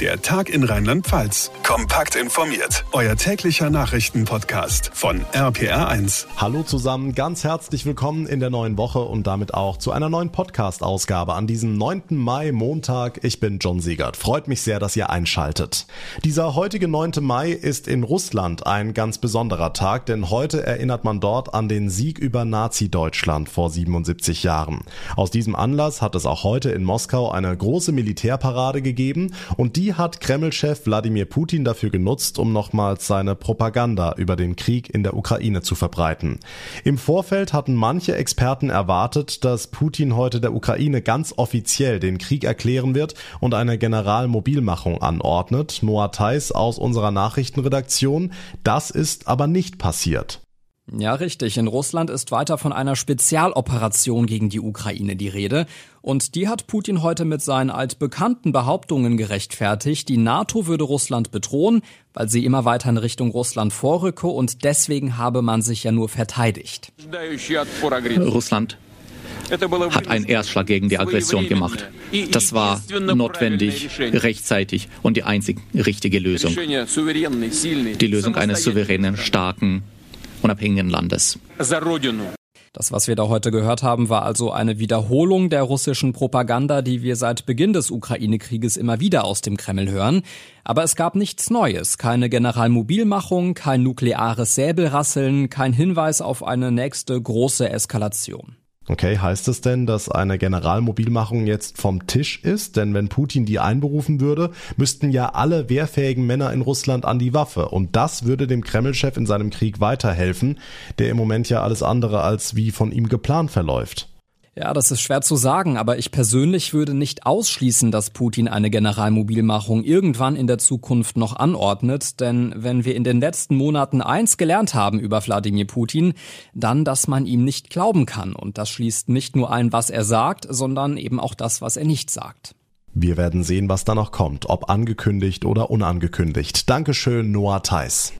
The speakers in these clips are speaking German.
Der Tag in Rheinland-Pfalz. Kompakt informiert. Euer täglicher Nachrichtenpodcast von RPR1. Hallo zusammen, ganz herzlich willkommen in der neuen Woche und damit auch zu einer neuen Podcast-Ausgabe an diesem 9. Mai, Montag. Ich bin John Siegert. Freut mich sehr, dass ihr einschaltet. Dieser heutige 9. Mai ist in Russland ein ganz besonderer Tag, denn heute erinnert man dort an den Sieg über Nazi-Deutschland vor 77 Jahren. Aus diesem Anlass hat es auch heute in Moskau eine große Militärparade gegeben und die die hat Kreml-Chef Wladimir Putin dafür genutzt, um nochmals seine Propaganda über den Krieg in der Ukraine zu verbreiten. Im Vorfeld hatten manche Experten erwartet, dass Putin heute der Ukraine ganz offiziell den Krieg erklären wird und eine Generalmobilmachung anordnet. Noah Theis aus unserer Nachrichtenredaktion. Das ist aber nicht passiert. Ja, richtig. In Russland ist weiter von einer Spezialoperation gegen die Ukraine die Rede. Und die hat Putin heute mit seinen altbekannten Behauptungen gerechtfertigt. Die NATO würde Russland bedrohen, weil sie immer weiter in Richtung Russland vorrücke und deswegen habe man sich ja nur verteidigt. Russland hat einen Erstschlag gegen die Aggression gemacht. Das war notwendig, rechtzeitig und die einzig richtige Lösung. Die Lösung eines souveränen, starken, unabhängigen Landes. Das, was wir da heute gehört haben, war also eine Wiederholung der russischen Propaganda, die wir seit Beginn des Ukraine-Krieges immer wieder aus dem Kreml hören. Aber es gab nichts Neues, keine Generalmobilmachung, kein nukleares Säbelrasseln, kein Hinweis auf eine nächste große Eskalation. Okay, heißt es denn, dass eine Generalmobilmachung jetzt vom Tisch ist? Denn wenn Putin die einberufen würde, müssten ja alle wehrfähigen Männer in Russland an die Waffe. Und das würde dem Kreml-Chef in seinem Krieg weiterhelfen, der im Moment ja alles andere als wie von ihm geplant verläuft. Ja, das ist schwer zu sagen, aber ich persönlich würde nicht ausschließen, dass Putin eine Generalmobilmachung irgendwann in der Zukunft noch anordnet, denn wenn wir in den letzten Monaten eins gelernt haben über Wladimir Putin, dann, dass man ihm nicht glauben kann und das schließt nicht nur ein, was er sagt, sondern eben auch das, was er nicht sagt. Wir werden sehen, was da noch kommt, ob angekündigt oder unangekündigt. Dankeschön, Noah Theis.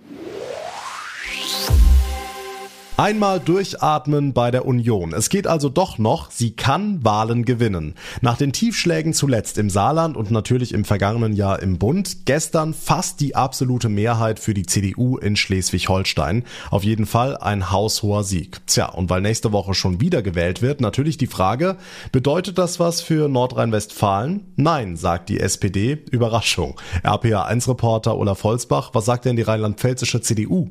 Einmal durchatmen bei der Union. Es geht also doch noch, sie kann Wahlen gewinnen. Nach den Tiefschlägen zuletzt im Saarland und natürlich im vergangenen Jahr im Bund, gestern fast die absolute Mehrheit für die CDU in Schleswig-Holstein. Auf jeden Fall ein haushoher Sieg. Tja, und weil nächste Woche schon wieder gewählt wird, natürlich die Frage, bedeutet das was für Nordrhein-Westfalen? Nein, sagt die SPD. Überraschung. RPA1-Reporter Olaf Volzbach, was sagt denn die rheinland-pfälzische CDU?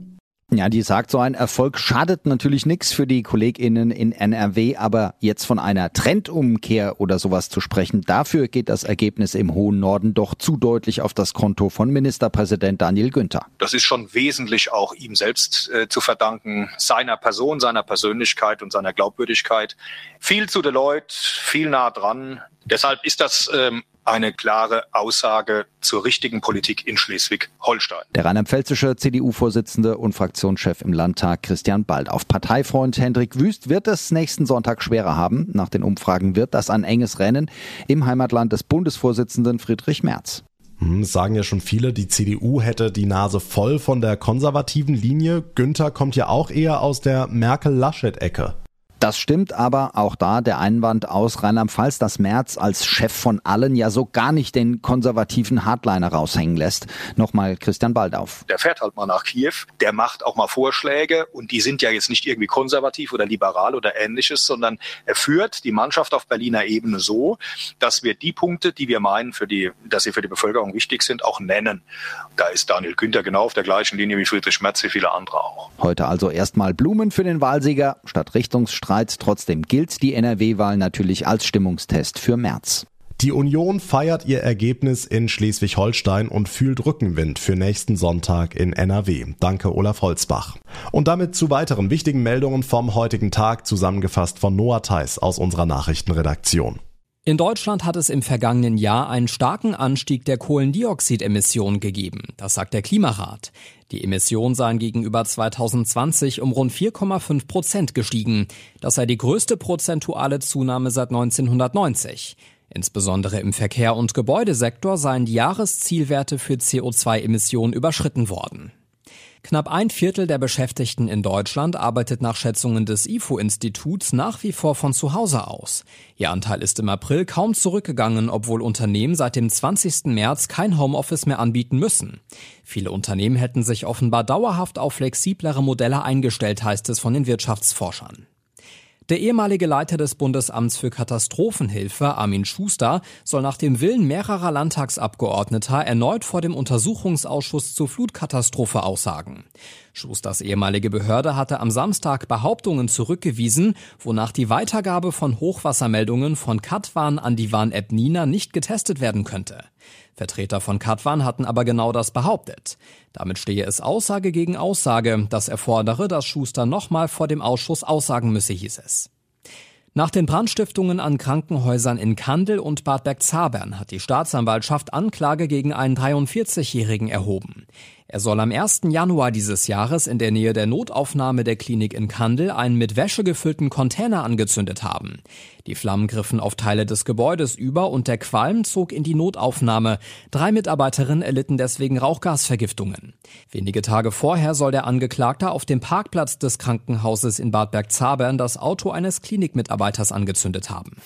Ja, die sagt, so ein Erfolg schadet natürlich nichts für die KollegInnen in NRW, aber jetzt von einer Trendumkehr oder sowas zu sprechen, dafür geht das Ergebnis im hohen Norden doch zu deutlich auf das Konto von Ministerpräsident Daniel Günther. Das ist schon wesentlich auch ihm selbst äh, zu verdanken, seiner Person, seiner Persönlichkeit und seiner Glaubwürdigkeit. Viel zu Deloitte, viel nah dran. Deshalb ist das ähm, eine klare Aussage zur richtigen Politik in Schleswig-Holstein. Der rheinland-pfälzische CDU-Vorsitzende und Fraktionschef im Landtag Christian Bald. Auf Parteifreund Hendrik Wüst wird es nächsten Sonntag schwerer haben. Nach den Umfragen wird das ein enges Rennen im Heimatland des Bundesvorsitzenden Friedrich Merz. Hm, es sagen ja schon viele, die CDU hätte die Nase voll von der konservativen Linie. Günther kommt ja auch eher aus der Merkel-Laschet-Ecke. Das stimmt aber auch da der Einwand aus Rheinland-Pfalz, dass Merz als Chef von allen ja so gar nicht den konservativen Hardliner raushängen lässt. Nochmal Christian Baldauf. Der fährt halt mal nach Kiew, der macht auch mal Vorschläge und die sind ja jetzt nicht irgendwie konservativ oder liberal oder ähnliches, sondern er führt die Mannschaft auf Berliner Ebene so, dass wir die Punkte, die wir meinen, für die, dass sie für die Bevölkerung wichtig sind, auch nennen. Da ist Daniel Günther genau auf der gleichen Linie wie Friedrich Merz, wie viele andere auch. Heute also erstmal Blumen für den Wahlsieger statt Richtungsstreit Streit. Trotzdem gilt die NRW-Wahl natürlich als Stimmungstest für März. Die Union feiert ihr Ergebnis in Schleswig-Holstein und fühlt Rückenwind für nächsten Sonntag in NRW. Danke Olaf Holzbach. Und damit zu weiteren wichtigen Meldungen vom heutigen Tag zusammengefasst von Noah Theis aus unserer Nachrichtenredaktion. In Deutschland hat es im vergangenen Jahr einen starken Anstieg der Kohlendioxidemissionen gegeben. Das sagt der Klimarat. Die Emissionen seien gegenüber 2020 um rund 4,5 Prozent gestiegen. Das sei die größte prozentuale Zunahme seit 1990. Insbesondere im Verkehr- und Gebäudesektor seien die Jahreszielwerte für CO2-Emissionen überschritten worden. Knapp ein Viertel der Beschäftigten in Deutschland arbeitet nach Schätzungen des IFO-Instituts nach wie vor von zu Hause aus. Ihr Anteil ist im April kaum zurückgegangen, obwohl Unternehmen seit dem 20. März kein Homeoffice mehr anbieten müssen. Viele Unternehmen hätten sich offenbar dauerhaft auf flexiblere Modelle eingestellt, heißt es von den Wirtschaftsforschern. Der ehemalige Leiter des Bundesamts für Katastrophenhilfe, Armin Schuster, soll nach dem Willen mehrerer Landtagsabgeordneter erneut vor dem Untersuchungsausschuss zur Flutkatastrophe aussagen. Schusters ehemalige Behörde hatte am Samstag Behauptungen zurückgewiesen, wonach die Weitergabe von Hochwassermeldungen von Katwan an die Warn-App Nina nicht getestet werden könnte. Vertreter von Katwan hatten aber genau das behauptet. Damit stehe es Aussage gegen Aussage, das erfordere, dass Schuster nochmal vor dem Ausschuss aussagen müsse, hieß es. Nach den Brandstiftungen an Krankenhäusern in Kandel und Bad Bergzabern hat die Staatsanwaltschaft Anklage gegen einen 43-Jährigen erhoben. Er soll am 1. Januar dieses Jahres in der Nähe der Notaufnahme der Klinik in Kandel einen mit Wäsche gefüllten Container angezündet haben. Die Flammen griffen auf Teile des Gebäudes über und der Qualm zog in die Notaufnahme. Drei Mitarbeiterinnen erlitten deswegen Rauchgasvergiftungen. Wenige Tage vorher soll der Angeklagte auf dem Parkplatz des Krankenhauses in Bad Bergzabern das Auto eines Klinikmitarbeiters angezündet haben.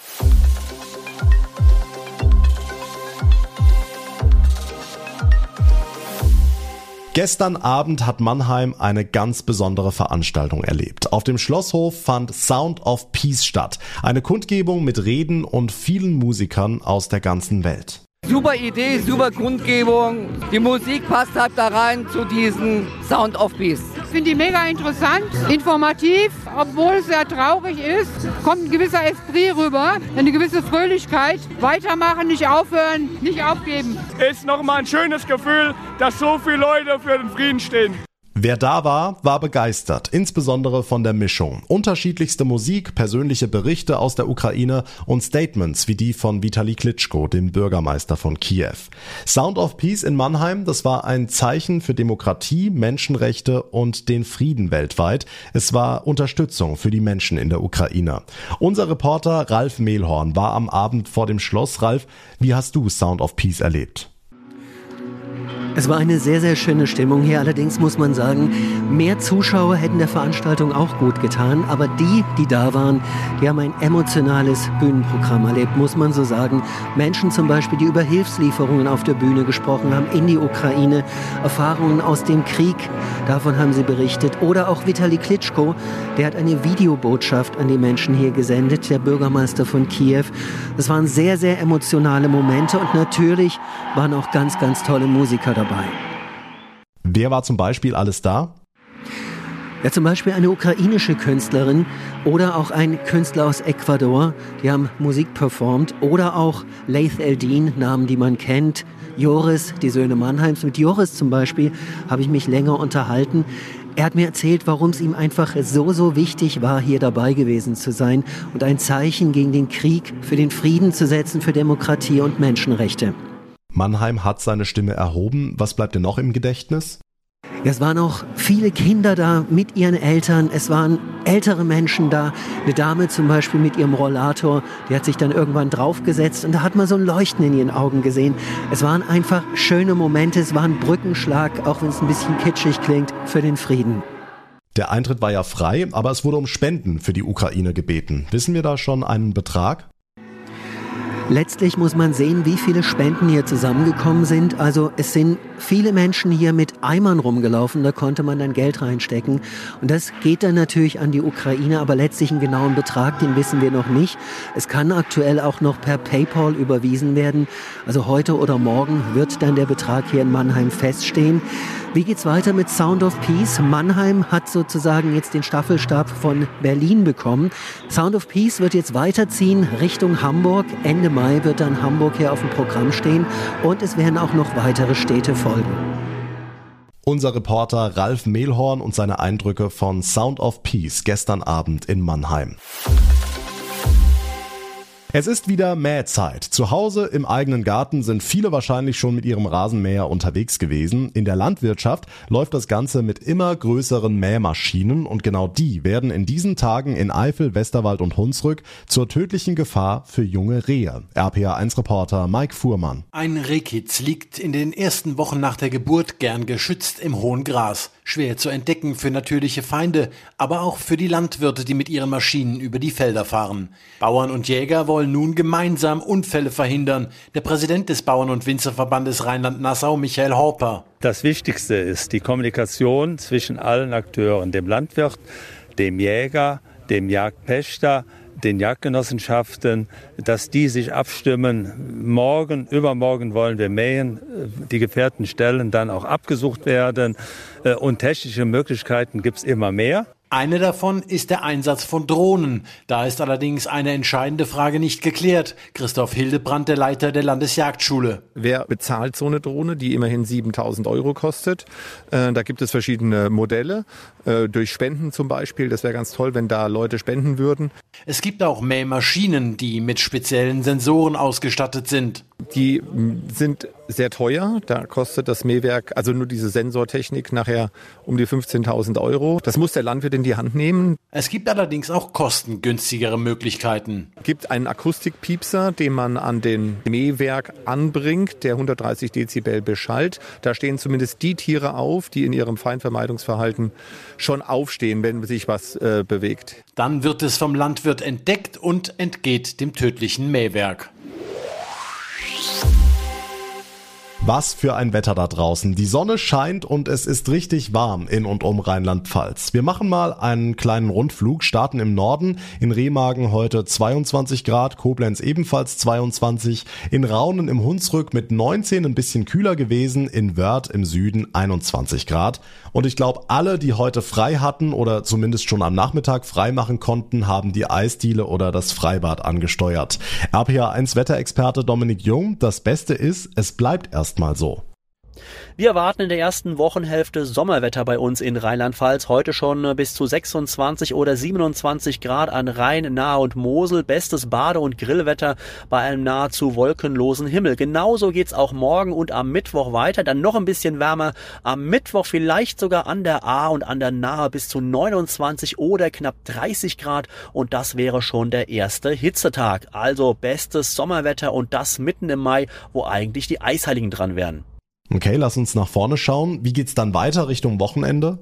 Gestern Abend hat Mannheim eine ganz besondere Veranstaltung erlebt. Auf dem Schlosshof fand Sound of Peace statt. Eine Kundgebung mit Reden und vielen Musikern aus der ganzen Welt. Super Idee, super Grundgebung. Die Musik passt halt da rein zu diesem Sound of Peace. Ich finde die mega interessant, informativ, obwohl es sehr traurig ist, kommt ein gewisser Esprit rüber, eine gewisse Fröhlichkeit. Weitermachen, nicht aufhören, nicht aufgeben. Ist nochmal ein schönes Gefühl, dass so viele Leute für den Frieden stehen. Wer da war, war begeistert, insbesondere von der Mischung. Unterschiedlichste Musik, persönliche Berichte aus der Ukraine und Statements wie die von Vitali Klitschko, dem Bürgermeister von Kiew. Sound of Peace in Mannheim, das war ein Zeichen für Demokratie, Menschenrechte und den Frieden weltweit. Es war Unterstützung für die Menschen in der Ukraine. Unser Reporter Ralf Mehlhorn war am Abend vor dem Schloss. Ralf, wie hast du Sound of Peace erlebt? Es war eine sehr, sehr schöne Stimmung hier. Allerdings muss man sagen, mehr Zuschauer hätten der Veranstaltung auch gut getan. Aber die, die da waren, die haben ein emotionales Bühnenprogramm erlebt, muss man so sagen. Menschen zum Beispiel, die über Hilfslieferungen auf der Bühne gesprochen haben in die Ukraine, Erfahrungen aus dem Krieg, davon haben sie berichtet. Oder auch Vitali Klitschko, der hat eine Videobotschaft an die Menschen hier gesendet, der Bürgermeister von Kiew. Das waren sehr, sehr emotionale Momente und natürlich waren auch ganz, ganz tolle Musiker dabei. Wer war zum Beispiel alles da? Ja, zum Beispiel eine ukrainische Künstlerin oder auch ein Künstler aus Ecuador, die haben Musik performt. Oder auch Laith Eldin, Namen, die man kennt. Joris, die Söhne Mannheims. Mit Joris zum Beispiel habe ich mich länger unterhalten. Er hat mir erzählt, warum es ihm einfach so, so wichtig war, hier dabei gewesen zu sein und ein Zeichen gegen den Krieg, für den Frieden zu setzen, für Demokratie und Menschenrechte. Mannheim hat seine Stimme erhoben. Was bleibt dir noch im Gedächtnis? Es waren auch viele Kinder da mit ihren Eltern. Es waren ältere Menschen da. Eine Dame zum Beispiel mit ihrem Rollator, die hat sich dann irgendwann draufgesetzt und da hat man so ein Leuchten in ihren Augen gesehen. Es waren einfach schöne Momente. Es war ein Brückenschlag, auch wenn es ein bisschen kitschig klingt, für den Frieden. Der Eintritt war ja frei, aber es wurde um Spenden für die Ukraine gebeten. Wissen wir da schon einen Betrag? Letztlich muss man sehen, wie viele Spenden hier zusammengekommen sind. Also es sind viele Menschen hier mit Eimern rumgelaufen, da konnte man dann Geld reinstecken. Und das geht dann natürlich an die Ukraine, aber letztlich einen genauen Betrag, den wissen wir noch nicht. Es kann aktuell auch noch per PayPal überwiesen werden. Also heute oder morgen wird dann der Betrag hier in Mannheim feststehen. Wie geht's weiter mit Sound of Peace? Mannheim hat sozusagen jetzt den Staffelstab von Berlin bekommen. Sound of Peace wird jetzt weiterziehen Richtung Hamburg. Ende Mai wird dann Hamburg hier auf dem Programm stehen und es werden auch noch weitere Städte folgen. Unser Reporter Ralf Mehlhorn und seine Eindrücke von Sound of Peace gestern Abend in Mannheim. Es ist wieder Mähzeit. Zu Hause im eigenen Garten sind viele wahrscheinlich schon mit ihrem Rasenmäher unterwegs gewesen. In der Landwirtschaft läuft das Ganze mit immer größeren Mähmaschinen und genau die werden in diesen Tagen in Eifel, Westerwald und Hunsrück zur tödlichen Gefahr für junge Rehe. RPA1-Reporter Mike Fuhrmann. Ein Rehkitz liegt in den ersten Wochen nach der Geburt gern geschützt im hohen Gras. Schwer zu entdecken für natürliche Feinde, aber auch für die Landwirte, die mit ihren Maschinen über die Felder fahren. Bauern und Jäger wollen wollen nun gemeinsam Unfälle verhindern. Der Präsident des Bauern- und Winzerverbandes Rheinland-Nassau, Michael Horper. Das Wichtigste ist die Kommunikation zwischen allen Akteuren, dem Landwirt, dem Jäger, dem Jagdpächter, den Jagdgenossenschaften, dass die sich abstimmen. Morgen, übermorgen wollen wir mähen, die gefährten Stellen dann auch abgesucht werden äh, und technische Möglichkeiten gibt es immer mehr. Eine davon ist der Einsatz von Drohnen. Da ist allerdings eine entscheidende Frage nicht geklärt. Christoph Hildebrand, der Leiter der Landesjagdschule. Wer bezahlt so eine Drohne, die immerhin 7000 Euro kostet? Äh, da gibt es verschiedene Modelle, äh, durch Spenden zum Beispiel. Das wäre ganz toll, wenn da Leute spenden würden. Es gibt auch Mähmaschinen, die mit speziellen Sensoren ausgestattet sind. Die sind sehr teuer. Da kostet das Mähwerk, also nur diese Sensortechnik, nachher um die 15.000 Euro. Das muss der Landwirt in die Hand nehmen. Es gibt allerdings auch kostengünstigere Möglichkeiten. Es gibt einen Akustikpiepser, den man an den Mähwerk anbringt, der 130 Dezibel beschallt. Da stehen zumindest die Tiere auf, die in ihrem Feindvermeidungsverhalten schon aufstehen, wenn sich was äh, bewegt. Dann wird es vom Landwirt entdeckt und entgeht dem tödlichen Mähwerk. Was für ein Wetter da draußen. Die Sonne scheint und es ist richtig warm in und um Rheinland-Pfalz. Wir machen mal einen kleinen Rundflug, starten im Norden, in Remagen heute 22 Grad, Koblenz ebenfalls 22, in Raunen im Hunsrück mit 19 ein bisschen kühler gewesen, in Wörth im Süden 21 Grad. Und ich glaube, alle, die heute frei hatten oder zumindest schon am Nachmittag frei machen konnten, haben die Eisdiele oder das Freibad angesteuert. RPA1 Wetterexperte Dominik Jung, das Beste ist, es bleibt erst erstmal so. Wir erwarten in der ersten Wochenhälfte Sommerwetter bei uns in Rheinland-Pfalz. Heute schon bis zu 26 oder 27 Grad an Rhein, Nahe und Mosel. Bestes Bade- und Grillwetter bei einem nahezu wolkenlosen Himmel. Genauso geht's auch morgen und am Mittwoch weiter. Dann noch ein bisschen wärmer. Am Mittwoch vielleicht sogar an der A und an der Nahe bis zu 29 oder knapp 30 Grad. Und das wäre schon der erste Hitzetag. Also bestes Sommerwetter und das mitten im Mai, wo eigentlich die Eisheiligen dran wären. Okay, lass uns nach vorne schauen. Wie geht's dann weiter Richtung Wochenende?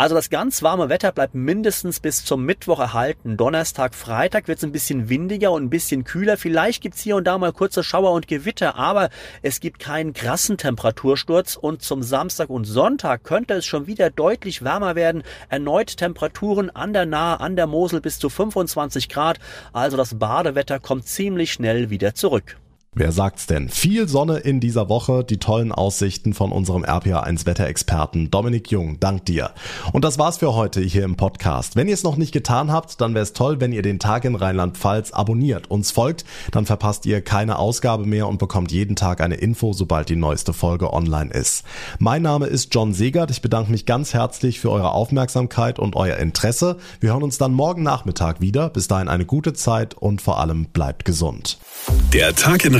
Also das ganz warme Wetter bleibt mindestens bis zum Mittwoch erhalten. Donnerstag, Freitag wird es ein bisschen windiger und ein bisschen kühler. Vielleicht gibt's hier und da mal kurze Schauer und Gewitter, aber es gibt keinen krassen Temperatursturz. Und zum Samstag und Sonntag könnte es schon wieder deutlich wärmer werden. Erneut Temperaturen an der Nahe, an der Mosel bis zu 25 Grad. Also das Badewetter kommt ziemlich schnell wieder zurück. Wer sagt's denn? Viel Sonne in dieser Woche, die tollen Aussichten von unserem RPA1 Wetterexperten Dominik Jung. Dank dir. Und das war's für heute hier im Podcast. Wenn ihr es noch nicht getan habt, dann wäre es toll, wenn ihr den Tag in Rheinland-Pfalz abonniert, uns folgt, dann verpasst ihr keine Ausgabe mehr und bekommt jeden Tag eine Info, sobald die neueste Folge online ist. Mein Name ist John Segert. Ich bedanke mich ganz herzlich für eure Aufmerksamkeit und euer Interesse. Wir hören uns dann morgen Nachmittag wieder. Bis dahin eine gute Zeit und vor allem bleibt gesund. Der Tag in